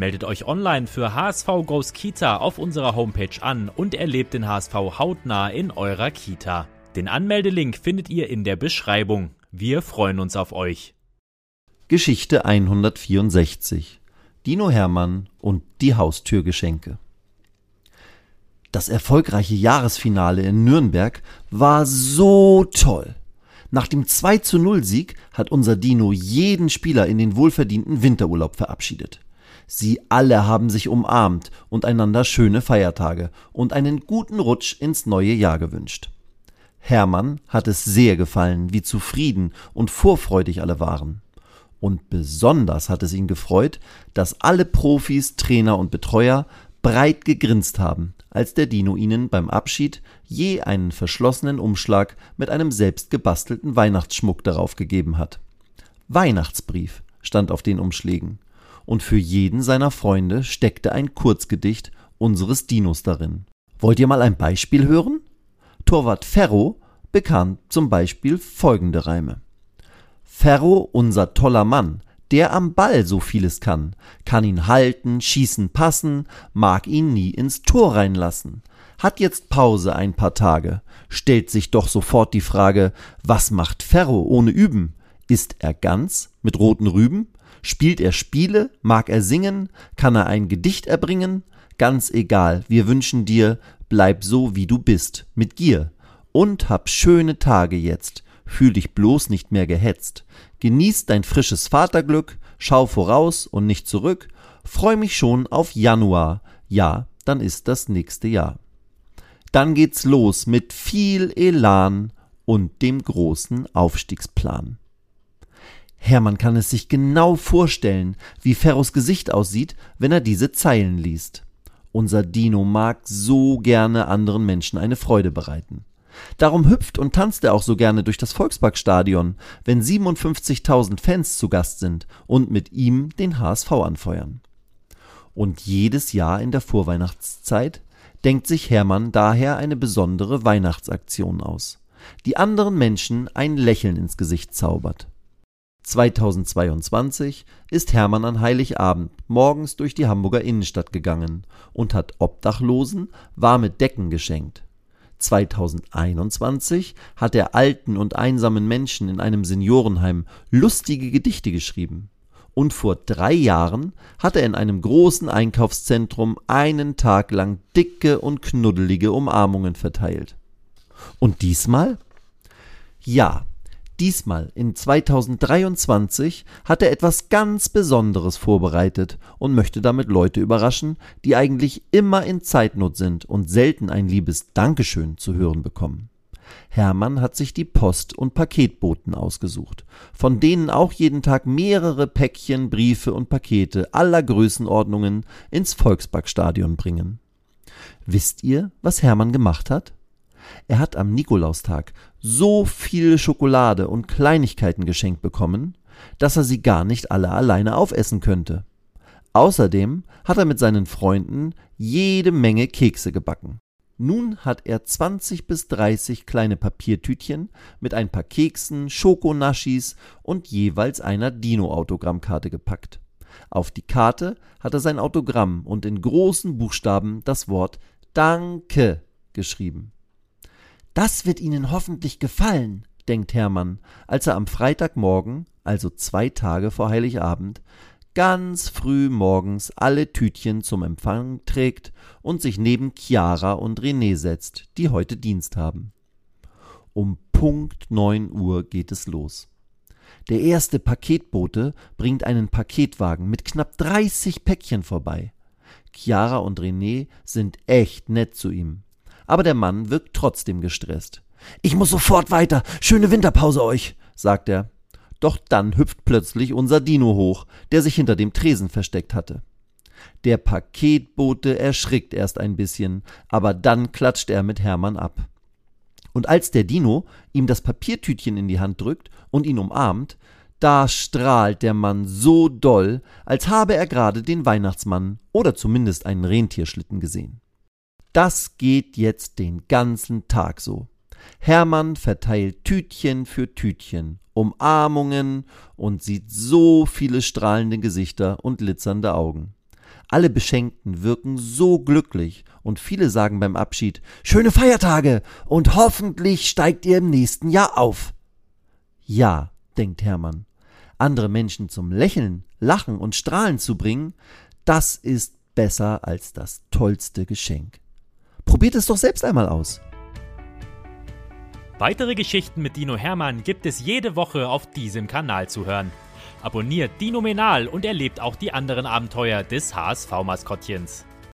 Meldet euch online für HSV Goes Kita auf unserer Homepage an und erlebt den HSV hautnah in eurer Kita. Den Anmeldelink findet ihr in der Beschreibung. Wir freuen uns auf euch. Geschichte 164 Dino Hermann und die Haustürgeschenke. Das erfolgreiche Jahresfinale in Nürnberg war so toll. Nach dem 2 zu 0 Sieg hat unser Dino jeden Spieler in den wohlverdienten Winterurlaub verabschiedet. Sie alle haben sich umarmt und einander schöne Feiertage und einen guten Rutsch ins neue Jahr gewünscht. Hermann hat es sehr gefallen, wie zufrieden und vorfreudig alle waren. Und besonders hat es ihn gefreut, dass alle Profis, Trainer und Betreuer breit gegrinst haben, als der Dino ihnen beim Abschied je einen verschlossenen Umschlag mit einem selbst gebastelten Weihnachtsschmuck darauf gegeben hat. Weihnachtsbrief stand auf den Umschlägen und für jeden seiner Freunde steckte ein Kurzgedicht unseres Dinos darin. Wollt ihr mal ein Beispiel hören? Torwart Ferro bekam zum Beispiel folgende Reime. Ferro, unser toller Mann, der am Ball so vieles kann, kann ihn halten, schießen, passen, mag ihn nie ins Tor reinlassen. Hat jetzt Pause ein paar Tage, stellt sich doch sofort die Frage, was macht Ferro ohne Üben? Ist er ganz mit roten Rüben? Spielt er Spiele? Mag er singen? Kann er ein Gedicht erbringen? Ganz egal, wir wünschen dir, bleib so wie du bist, mit Gier. Und hab schöne Tage jetzt, fühl dich bloß nicht mehr gehetzt. Genieß dein frisches Vaterglück, schau voraus und nicht zurück, freu mich schon auf Januar, ja, dann ist das nächste Jahr. Dann geht's los mit viel Elan und dem großen Aufstiegsplan. Hermann kann es sich genau vorstellen, wie Ferros Gesicht aussieht, wenn er diese Zeilen liest. Unser Dino mag so gerne anderen Menschen eine Freude bereiten. Darum hüpft und tanzt er auch so gerne durch das Volksparkstadion, wenn 57.000 Fans zu Gast sind und mit ihm den HSV anfeuern. Und jedes Jahr in der Vorweihnachtszeit denkt sich Hermann daher eine besondere Weihnachtsaktion aus, die anderen Menschen ein Lächeln ins Gesicht zaubert. 2022 ist Hermann an Heiligabend morgens durch die Hamburger Innenstadt gegangen und hat Obdachlosen warme Decken geschenkt. 2021 hat er alten und einsamen Menschen in einem Seniorenheim lustige Gedichte geschrieben. Und vor drei Jahren hat er in einem großen Einkaufszentrum einen Tag lang dicke und knuddelige Umarmungen verteilt. Und diesmal? Ja, Diesmal, in 2023, hat er etwas ganz Besonderes vorbereitet und möchte damit Leute überraschen, die eigentlich immer in Zeitnot sind und selten ein liebes Dankeschön zu hören bekommen. Hermann hat sich die Post- und Paketboten ausgesucht, von denen auch jeden Tag mehrere Päckchen, Briefe und Pakete aller Größenordnungen ins Volksparkstadion bringen. Wisst ihr, was Hermann gemacht hat? Er hat am Nikolaustag so viel Schokolade und Kleinigkeiten geschenkt bekommen, dass er sie gar nicht alle alleine aufessen könnte. Außerdem hat er mit seinen Freunden jede Menge Kekse gebacken. Nun hat er 20 bis 30 kleine Papiertütchen mit ein paar Keksen, Schokonaschis und jeweils einer Dino-Autogrammkarte gepackt. Auf die Karte hat er sein Autogramm und in großen Buchstaben das Wort Danke geschrieben. Das wird Ihnen hoffentlich gefallen, denkt Hermann, als er am Freitagmorgen, also zwei Tage vor Heiligabend, ganz früh morgens alle Tütchen zum Empfang trägt und sich neben Chiara und René setzt, die heute Dienst haben. Um Punkt neun Uhr geht es los. Der erste Paketbote bringt einen Paketwagen mit knapp 30 Päckchen vorbei. Chiara und René sind echt nett zu ihm aber der Mann wirkt trotzdem gestresst. Ich muss sofort weiter. Schöne Winterpause euch, sagt er. Doch dann hüpft plötzlich unser Dino hoch, der sich hinter dem Tresen versteckt hatte. Der Paketbote erschrickt erst ein bisschen, aber dann klatscht er mit Hermann ab. Und als der Dino ihm das Papiertütchen in die Hand drückt und ihn umarmt, da strahlt der Mann so doll, als habe er gerade den Weihnachtsmann oder zumindest einen Rentierschlitten gesehen. Das geht jetzt den ganzen Tag so. Hermann verteilt Tütchen für Tütchen, Umarmungen und sieht so viele strahlende Gesichter und glitzernde Augen. Alle Beschenkten wirken so glücklich und viele sagen beim Abschied Schöne Feiertage und hoffentlich steigt ihr im nächsten Jahr auf. Ja, denkt Hermann, andere Menschen zum Lächeln, Lachen und Strahlen zu bringen, das ist besser als das tollste Geschenk. Probiert es doch selbst einmal aus. Weitere Geschichten mit Dino Hermann gibt es jede Woche auf diesem Kanal zu hören. Abonniert Dino Menal und erlebt auch die anderen Abenteuer des HSV-Maskottchens.